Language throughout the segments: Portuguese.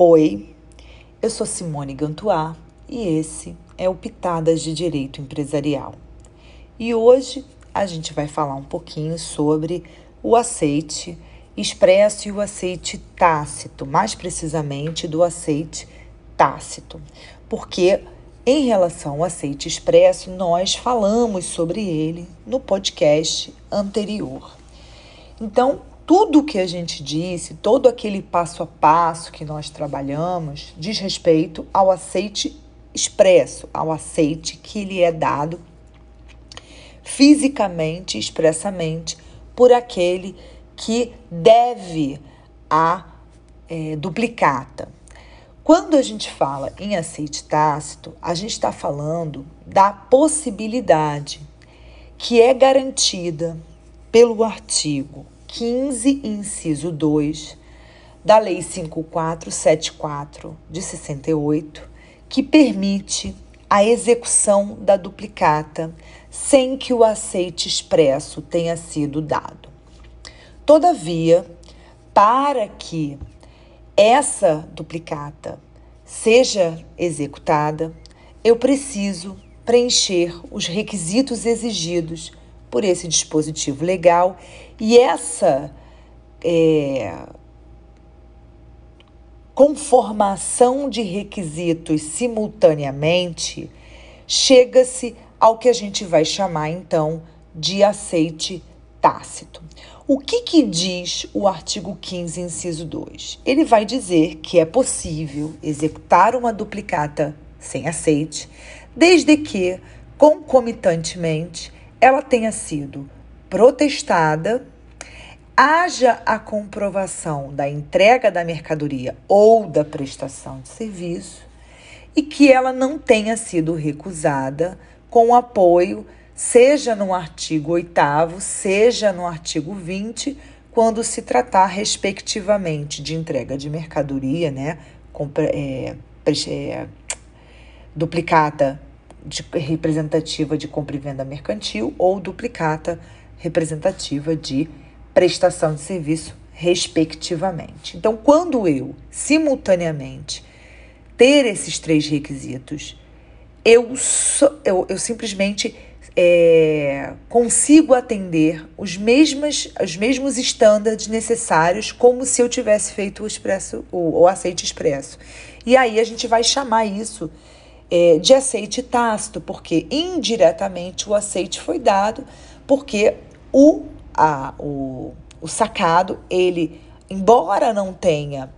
Oi, eu sou Simone Gantuá e esse é o Pitadas de Direito Empresarial. E hoje a gente vai falar um pouquinho sobre o aceite expresso e o aceite tácito, mais precisamente do aceite tácito, porque em relação ao aceite expresso, nós falamos sobre ele no podcast anterior. Então, tudo que a gente disse, todo aquele passo a passo que nós trabalhamos, diz respeito ao aceite expresso, ao aceite que lhe é dado fisicamente, expressamente, por aquele que deve a é, duplicata. Quando a gente fala em aceite tácito, a gente está falando da possibilidade que é garantida pelo artigo 15, inciso 2 da Lei 5474 de 68, que permite a execução da duplicata sem que o aceite expresso tenha sido dado. Todavia, para que essa duplicata seja executada, eu preciso preencher os requisitos exigidos por esse dispositivo legal e essa é, conformação de requisitos simultaneamente chega-se ao que a gente vai chamar então de aceite tácito. O que, que diz o artigo 15, inciso 2? Ele vai dizer que é possível executar uma duplicata sem aceite, desde que, concomitantemente, ela tenha sido protestada, haja a comprovação da entrega da mercadoria ou da prestação de serviço e que ela não tenha sido recusada com apoio, seja no artigo 8, seja no artigo 20, quando se tratar, respectivamente, de entrega de mercadoria, né? É, é, duplicata de, representativa de compra e venda mercantil ou duplicata representativa de prestação de serviço, respectivamente. Então, quando eu, simultaneamente, ter esses três requisitos, eu, so, eu, eu simplesmente é, consigo atender os mesmos, os mesmos estándares necessários como se eu tivesse feito o expresso, o, o aceite expresso. E aí a gente vai chamar isso é, de aceite tácito, porque indiretamente o aceite foi dado, porque o, a, o, o sacado, ele, embora não tenha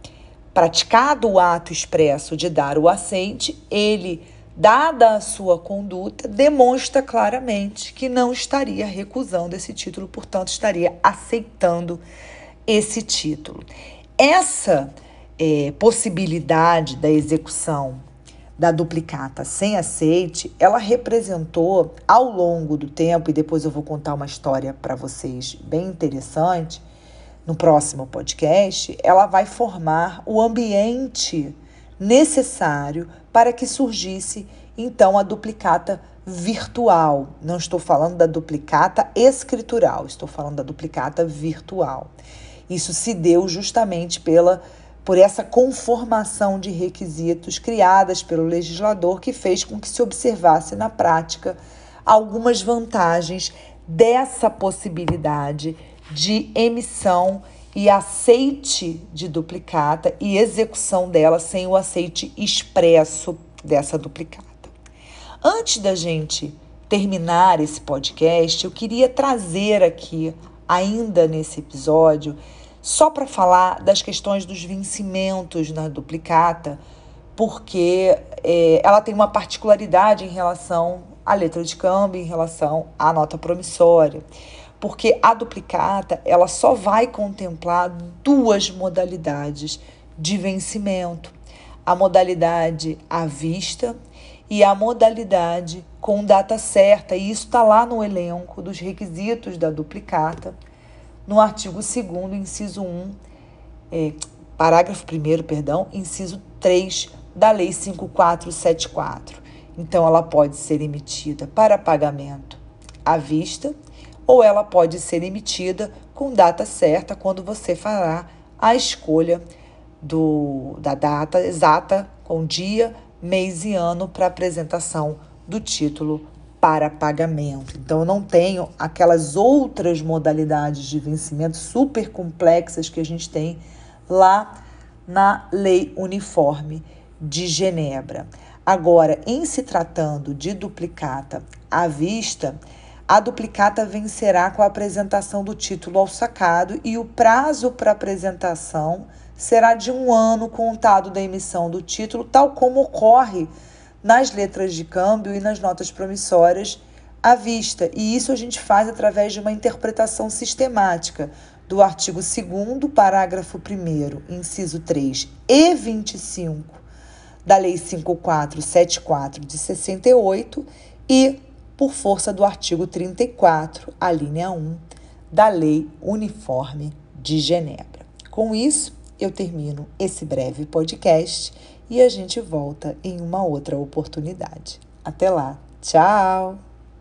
praticado o ato expresso de dar o aceite, ele, dada a sua conduta, demonstra claramente que não estaria recusando esse título, portanto, estaria aceitando esse título. Essa é, possibilidade da execução da duplicata sem aceite, ela representou ao longo do tempo, e depois eu vou contar uma história para vocês bem interessante no próximo podcast, ela vai formar o ambiente necessário para que surgisse então a duplicata virtual. Não estou falando da duplicata escritural, estou falando da duplicata virtual. Isso se deu justamente pela por essa conformação de requisitos criadas pelo legislador que fez com que se observasse na prática algumas vantagens dessa possibilidade de emissão e aceite de duplicata e execução dela sem o aceite expresso dessa duplicata. Antes da gente terminar esse podcast, eu queria trazer aqui, ainda nesse episódio, só para falar das questões dos vencimentos na duplicata, porque é, ela tem uma particularidade em relação à letra de câmbio, em relação à nota promissória. Porque a duplicata ela só vai contemplar duas modalidades de vencimento: a modalidade à vista e a modalidade com data certa. E isso está lá no elenco dos requisitos da duplicata no artigo 2 inciso 1, é, parágrafo 1 perdão, inciso 3 da Lei 5474. Então, ela pode ser emitida para pagamento à vista ou ela pode ser emitida com data certa quando você fará a escolha do, da data exata, com dia, mês e ano para apresentação do título para pagamento. Então, eu não tenho aquelas outras modalidades de vencimento super complexas que a gente tem lá na Lei Uniforme de Genebra. Agora, em se tratando de duplicata à vista, a duplicata vencerá com a apresentação do título ao sacado e o prazo para apresentação será de um ano contado da emissão do título, tal como ocorre nas letras de câmbio e nas notas promissórias à vista. E isso a gente faz através de uma interpretação sistemática do artigo 2, parágrafo 1, inciso 3 e 25 da Lei 5474 de 68 e por força do artigo 34, a linha 1 da Lei Uniforme de Genebra. Com isso, eu termino esse breve podcast e a gente volta em uma outra oportunidade. Até lá, tchau!